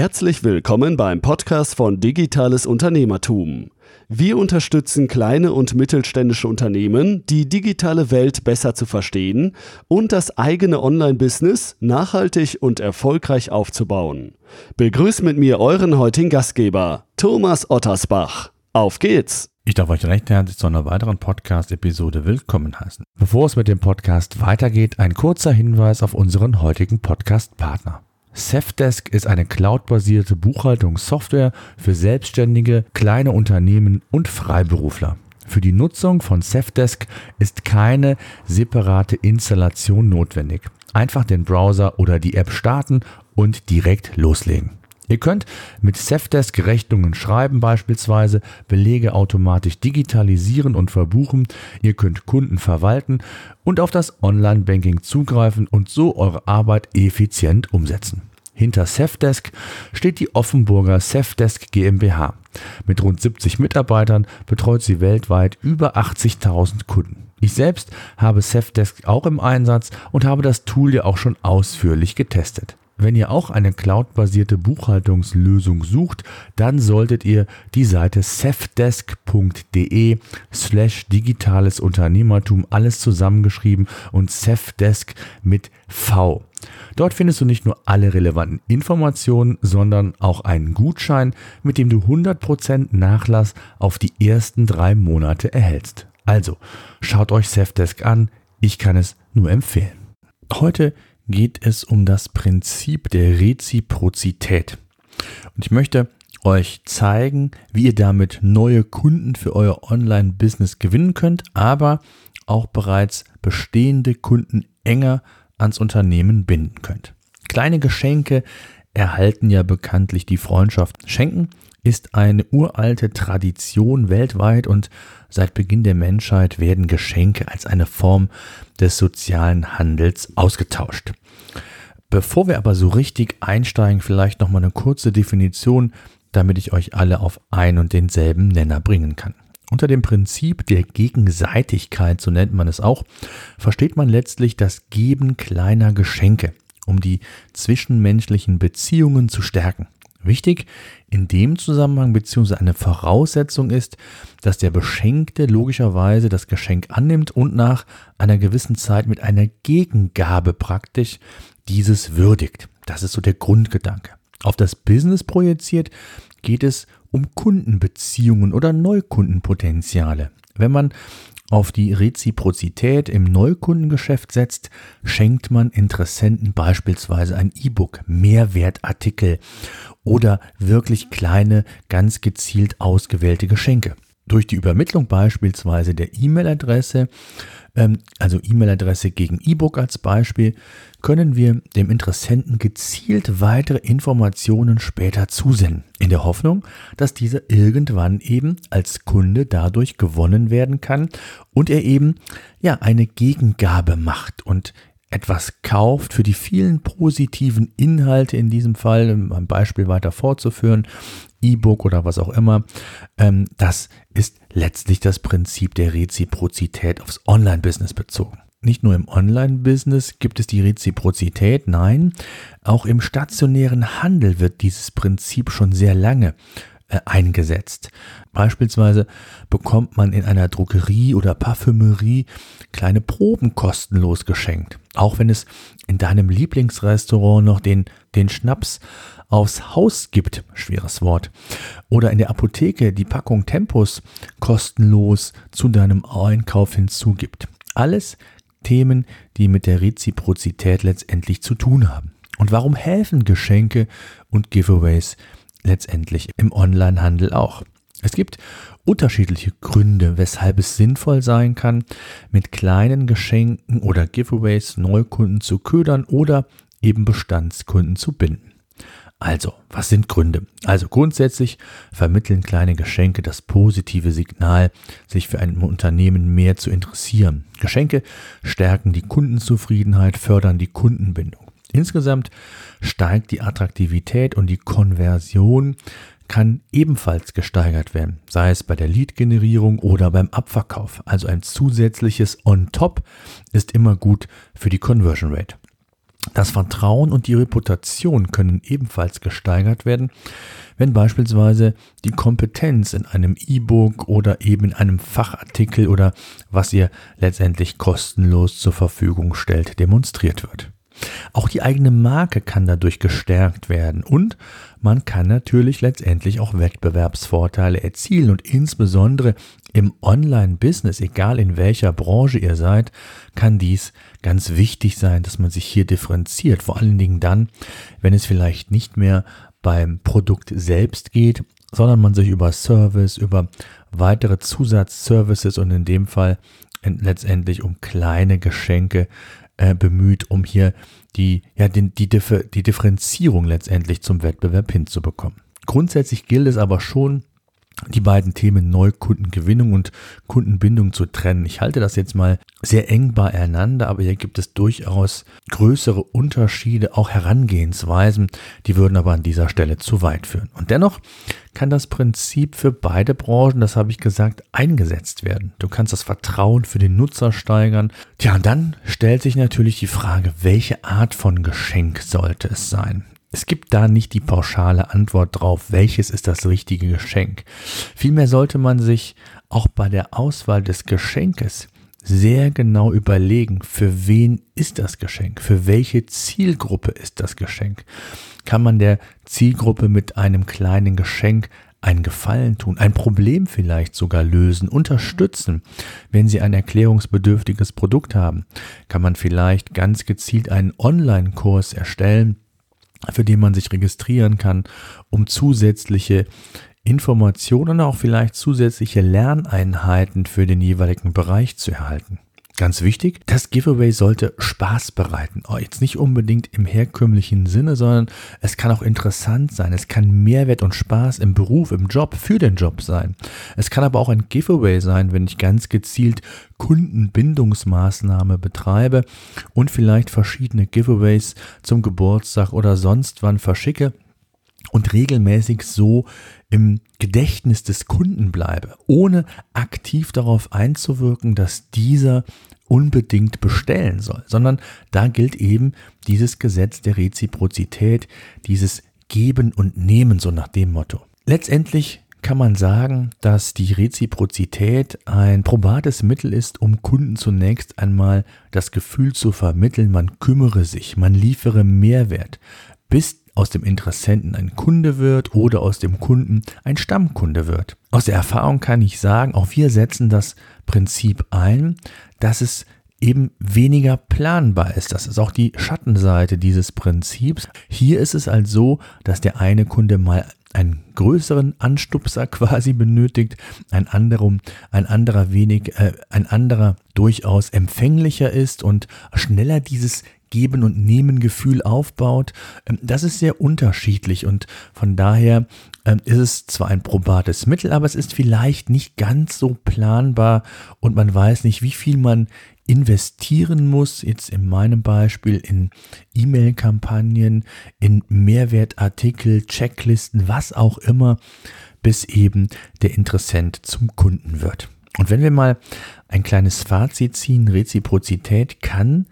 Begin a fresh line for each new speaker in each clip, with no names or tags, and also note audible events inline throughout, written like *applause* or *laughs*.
Herzlich willkommen beim Podcast von Digitales Unternehmertum. Wir unterstützen kleine und mittelständische Unternehmen, die digitale Welt besser zu verstehen und das eigene Online-Business nachhaltig und erfolgreich aufzubauen. Begrüßt mit mir euren heutigen Gastgeber, Thomas Ottersbach. Auf geht's!
Ich darf euch recht herzlich zu einer weiteren Podcast-Episode willkommen heißen. Bevor es mit dem Podcast weitergeht, ein kurzer Hinweis auf unseren heutigen Podcast-Partner. Safdesk ist eine cloudbasierte Buchhaltungssoftware für Selbstständige, kleine Unternehmen und Freiberufler. Für die Nutzung von Safdesk ist keine separate Installation notwendig. Einfach den Browser oder die App starten und direkt loslegen. Ihr könnt mit Safdesk Rechnungen schreiben beispielsweise, Belege automatisch digitalisieren und verbuchen, ihr könnt Kunden verwalten und auf das Online-Banking zugreifen und so eure Arbeit effizient umsetzen. Hinter Safdesk steht die Offenburger Safdesk GmbH. Mit rund 70 Mitarbeitern betreut sie weltweit über 80.000 Kunden. Ich selbst habe Safdesk auch im Einsatz und habe das Tool ja auch schon ausführlich getestet. Wenn ihr auch eine cloudbasierte Buchhaltungslösung sucht, dann solltet ihr die Seite cefdesk.de slash digitales Unternehmertum alles zusammengeschrieben und Cefdesk mit V. Dort findest du nicht nur alle relevanten Informationen, sondern auch einen Gutschein, mit dem du 100% Nachlass auf die ersten drei Monate erhältst. Also, schaut euch Cefdesk an, ich kann es nur empfehlen. Heute geht es um das Prinzip der Reziprozität. Und ich möchte euch zeigen, wie ihr damit neue Kunden für euer Online-Business gewinnen könnt, aber auch bereits bestehende Kunden enger ans Unternehmen binden könnt. Kleine Geschenke erhalten ja bekanntlich die Freundschaft. Schenken ist eine uralte Tradition weltweit und seit Beginn der Menschheit werden Geschenke als eine Form des sozialen Handels ausgetauscht. Bevor wir aber so richtig einsteigen, vielleicht noch mal eine kurze Definition, damit ich euch alle auf ein und denselben Nenner bringen kann. Unter dem Prinzip der Gegenseitigkeit, so nennt man es auch, versteht man letztlich das Geben kleiner Geschenke, um die zwischenmenschlichen Beziehungen zu stärken. Wichtig in dem Zusammenhang bzw. eine Voraussetzung ist, dass der Beschenkte logischerweise das Geschenk annimmt und nach einer gewissen Zeit mit einer Gegengabe praktisch dieses würdigt. Das ist so der Grundgedanke. Auf das Business projiziert geht es um Kundenbeziehungen oder Neukundenpotenziale. Wenn man auf die Reziprozität im Neukundengeschäft setzt, schenkt man Interessenten beispielsweise ein E-Book, Mehrwertartikel oder wirklich kleine, ganz gezielt ausgewählte Geschenke. Durch die Übermittlung beispielsweise der E-Mail-Adresse also E-Mail-Adresse gegen E-Book als Beispiel, können wir dem Interessenten gezielt weitere Informationen später zusenden, in der Hoffnung, dass dieser irgendwann eben als Kunde dadurch gewonnen werden kann und er eben ja eine Gegengabe macht und etwas kauft, für die vielen positiven Inhalte in diesem Fall, um ein Beispiel weiter fortzuführen, E-Book oder was auch immer, ähm, das ist letztlich das Prinzip der Reziprozität aufs Online-Business bezogen. Nicht nur im Online-Business gibt es die Reziprozität, nein, auch im stationären Handel wird dieses Prinzip schon sehr lange eingesetzt. Beispielsweise bekommt man in einer Drogerie oder Parfümerie kleine Proben kostenlos geschenkt. Auch wenn es in deinem Lieblingsrestaurant noch den, den Schnaps aufs Haus gibt, schweres Wort, oder in der Apotheke die Packung Tempus kostenlos zu deinem Einkauf hinzugibt. Alles Themen, die mit der Reziprozität letztendlich zu tun haben. Und warum helfen Geschenke und Giveaways letztendlich im Onlinehandel auch? Es gibt unterschiedliche Gründe, weshalb es sinnvoll sein kann, mit kleinen Geschenken oder Giveaways Neukunden zu ködern oder eben Bestandskunden zu binden. Also, was sind Gründe? Also grundsätzlich vermitteln kleine Geschenke das positive Signal, sich für ein Unternehmen mehr zu interessieren. Geschenke stärken die Kundenzufriedenheit, fördern die Kundenbindung. Insgesamt steigt die Attraktivität und die Konversion kann ebenfalls gesteigert werden, sei es bei der Lead-Generierung oder beim Abverkauf. Also ein zusätzliches On-Top ist immer gut für die Conversion Rate. Das Vertrauen und die Reputation können ebenfalls gesteigert werden, wenn beispielsweise die Kompetenz in einem E-Book oder eben in einem Fachartikel oder was ihr letztendlich kostenlos zur Verfügung stellt, demonstriert wird. Auch die eigene Marke kann dadurch gestärkt werden und man kann natürlich letztendlich auch Wettbewerbsvorteile erzielen und insbesondere im Online-Business, egal in welcher Branche ihr seid, kann dies ganz wichtig sein, dass man sich hier differenziert. Vor allen Dingen dann, wenn es vielleicht nicht mehr beim Produkt selbst geht, sondern man sich über Service, über weitere Zusatzservices und in dem Fall letztendlich um kleine Geschenke äh, bemüht, um hier die, ja, den, die, die Differenzierung letztendlich zum Wettbewerb hinzubekommen. Grundsätzlich gilt es aber schon, die beiden Themen Neukundengewinnung und Kundenbindung zu trennen. Ich halte das jetzt mal sehr eng beieinander, aber hier gibt es durchaus größere Unterschiede, auch Herangehensweisen, die würden aber an dieser Stelle zu weit führen. Und dennoch kann das Prinzip für beide Branchen, das habe ich gesagt, eingesetzt werden. Du kannst das Vertrauen für den Nutzer steigern. Tja, und dann stellt sich natürlich die Frage, welche Art von Geschenk sollte es sein? Es gibt da nicht die pauschale Antwort drauf, welches ist das richtige Geschenk. Vielmehr sollte man sich auch bei der Auswahl des Geschenkes sehr genau überlegen, für wen ist das Geschenk, für welche Zielgruppe ist das Geschenk. Kann man der Zielgruppe mit einem kleinen Geschenk einen Gefallen tun, ein Problem vielleicht sogar lösen, unterstützen. Wenn Sie ein erklärungsbedürftiges Produkt haben, kann man vielleicht ganz gezielt einen Online-Kurs erstellen, für den man sich registrieren kann, um zusätzliche Informationen, auch vielleicht zusätzliche Lerneinheiten für den jeweiligen Bereich zu erhalten. Ganz wichtig, das Giveaway sollte Spaß bereiten. Oh, jetzt nicht unbedingt im herkömmlichen Sinne, sondern es kann auch interessant sein. Es kann Mehrwert und Spaß im Beruf, im Job, für den Job sein. Es kann aber auch ein Giveaway sein, wenn ich ganz gezielt Kundenbindungsmaßnahme betreibe und vielleicht verschiedene Giveaways zum Geburtstag oder sonst wann verschicke und regelmäßig so im Gedächtnis des Kunden bleibe, ohne aktiv darauf einzuwirken, dass dieser unbedingt bestellen soll, sondern da gilt eben dieses Gesetz der Reziprozität, dieses Geben und Nehmen, so nach dem Motto. Letztendlich kann man sagen, dass die Reziprozität ein probates Mittel ist, um Kunden zunächst einmal das Gefühl zu vermitteln, man kümmere sich, man liefere Mehrwert, bis aus dem Interessenten ein Kunde wird oder aus dem Kunden ein Stammkunde wird. Aus der Erfahrung kann ich sagen, auch wir setzen das Prinzip ein, dass es eben weniger planbar ist. Das ist auch die Schattenseite dieses Prinzips. Hier ist es also so, dass der eine Kunde mal einen größeren Anstupser *laughs* quasi benötigt, ein anderer, ein anderer wenig, äh, ein anderer durchaus empfänglicher ist und schneller dieses Geben- und Nehmen-Gefühl aufbaut, ähm, das ist sehr unterschiedlich und von daher ähm, ist es zwar ein probates Mittel, aber es ist vielleicht nicht ganz so planbar und man weiß nicht, wie viel man investieren muss, jetzt in meinem Beispiel in E-Mail-Kampagnen, in Mehrwertartikel, Checklisten, was auch immer, bis eben der Interessent zum Kunden wird. Und wenn wir mal ein kleines Fazit ziehen, Reziprozität kann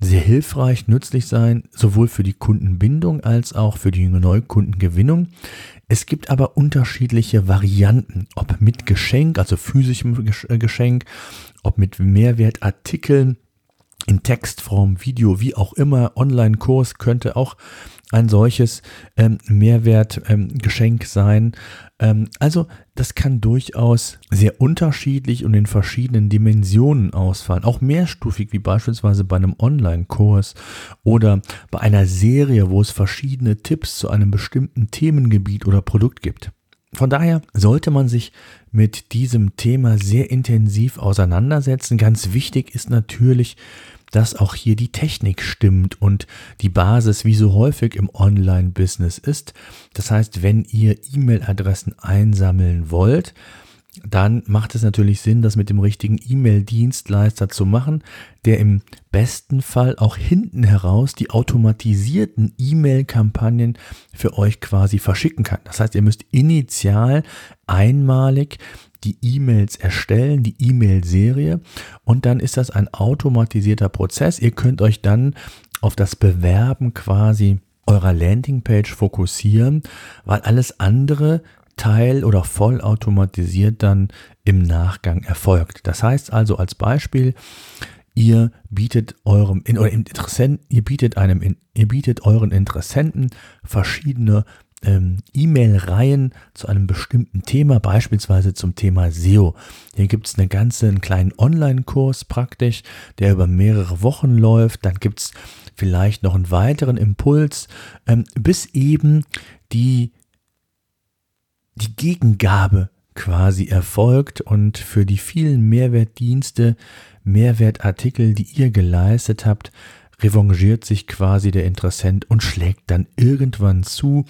sehr hilfreich, nützlich sein, sowohl für die Kundenbindung als auch für die Neukundengewinnung. Es gibt aber unterschiedliche Varianten, ob mit Geschenk, also physischem äh, Geschenk, ob mit Mehrwertartikeln in Textform, Video, wie auch immer, Online-Kurs könnte auch ein solches ähm, Mehrwertgeschenk ähm, sein. Ähm, also das kann durchaus sehr unterschiedlich und in verschiedenen Dimensionen ausfallen. Auch mehrstufig, wie beispielsweise bei einem Online-Kurs oder bei einer Serie, wo es verschiedene Tipps zu einem bestimmten Themengebiet oder Produkt gibt. Von daher sollte man sich mit diesem Thema sehr intensiv auseinandersetzen. Ganz wichtig ist natürlich, dass auch hier die Technik stimmt und die Basis wie so häufig im Online-Business ist. Das heißt, wenn ihr E-Mail-Adressen einsammeln wollt, dann macht es natürlich Sinn, das mit dem richtigen E-Mail-Dienstleister zu machen, der im besten Fall auch hinten heraus die automatisierten E-Mail-Kampagnen für euch quasi verschicken kann. Das heißt, ihr müsst initial einmalig die E-Mails erstellen, die E-Mail-Serie und dann ist das ein automatisierter Prozess. Ihr könnt euch dann auf das Bewerben quasi eurer Landingpage fokussieren, weil alles andere teil- oder vollautomatisiert dann im Nachgang erfolgt. Das heißt also als Beispiel, ihr bietet eurem oder Interessenten, ihr bietet einem, ihr bietet euren Interessenten verschiedene ähm, E-Mail-Reihen zu einem bestimmten Thema, beispielsweise zum Thema SEO. Hier gibt es eine ganze, einen kleinen Online-Kurs praktisch, der über mehrere Wochen läuft. Dann gibt es vielleicht noch einen weiteren Impuls, ähm, bis eben die, die Gegengabe quasi erfolgt und für die vielen Mehrwertdienste, Mehrwertartikel, die ihr geleistet habt, revanchiert sich quasi der Interessent und schlägt dann irgendwann zu,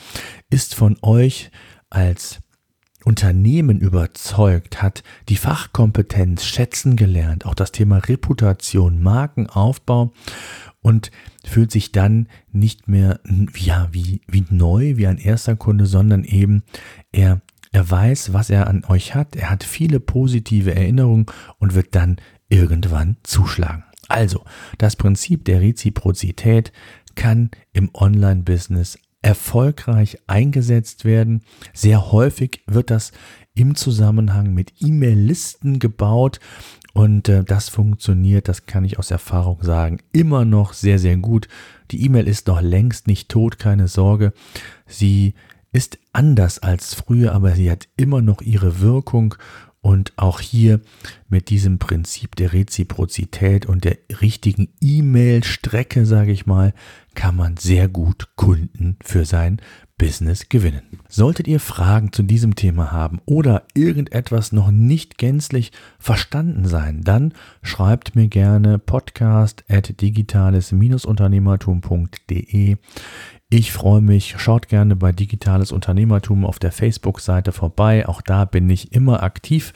ist von euch als Unternehmen überzeugt, hat die Fachkompetenz schätzen gelernt, auch das Thema Reputation, Markenaufbau und fühlt sich dann nicht mehr ja, wie, wie neu, wie ein erster Kunde, sondern eben er, er weiß, was er an euch hat, er hat viele positive Erinnerungen und wird dann irgendwann zuschlagen. Also, das Prinzip der Reziprozität kann im Online-Business erfolgreich eingesetzt werden. Sehr häufig wird das im Zusammenhang mit E-Mail-Listen gebaut und äh, das funktioniert, das kann ich aus Erfahrung sagen, immer noch sehr, sehr gut. Die E-Mail ist noch längst nicht tot, keine Sorge. Sie ist anders als früher, aber sie hat immer noch ihre Wirkung und auch hier mit diesem Prinzip der Reziprozität und der richtigen E-Mail-Strecke, sage ich mal, kann man sehr gut Kunden für sein Business gewinnen. Solltet ihr Fragen zu diesem Thema haben oder irgendetwas noch nicht gänzlich verstanden sein, dann schreibt mir gerne podcast at digitales-unternehmertum.de. Ich freue mich, schaut gerne bei Digitales Unternehmertum auf der Facebook-Seite vorbei. Auch da bin ich immer aktiv.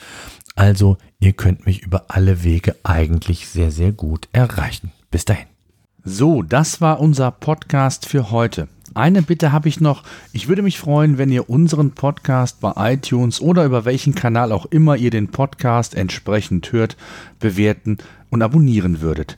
Also ihr könnt mich über alle Wege eigentlich sehr, sehr gut erreichen. Bis dahin.
So, das war unser Podcast für heute. Eine Bitte habe ich noch. Ich würde mich freuen, wenn ihr unseren Podcast bei iTunes oder über welchen Kanal auch immer ihr den Podcast entsprechend hört, bewerten und abonnieren würdet.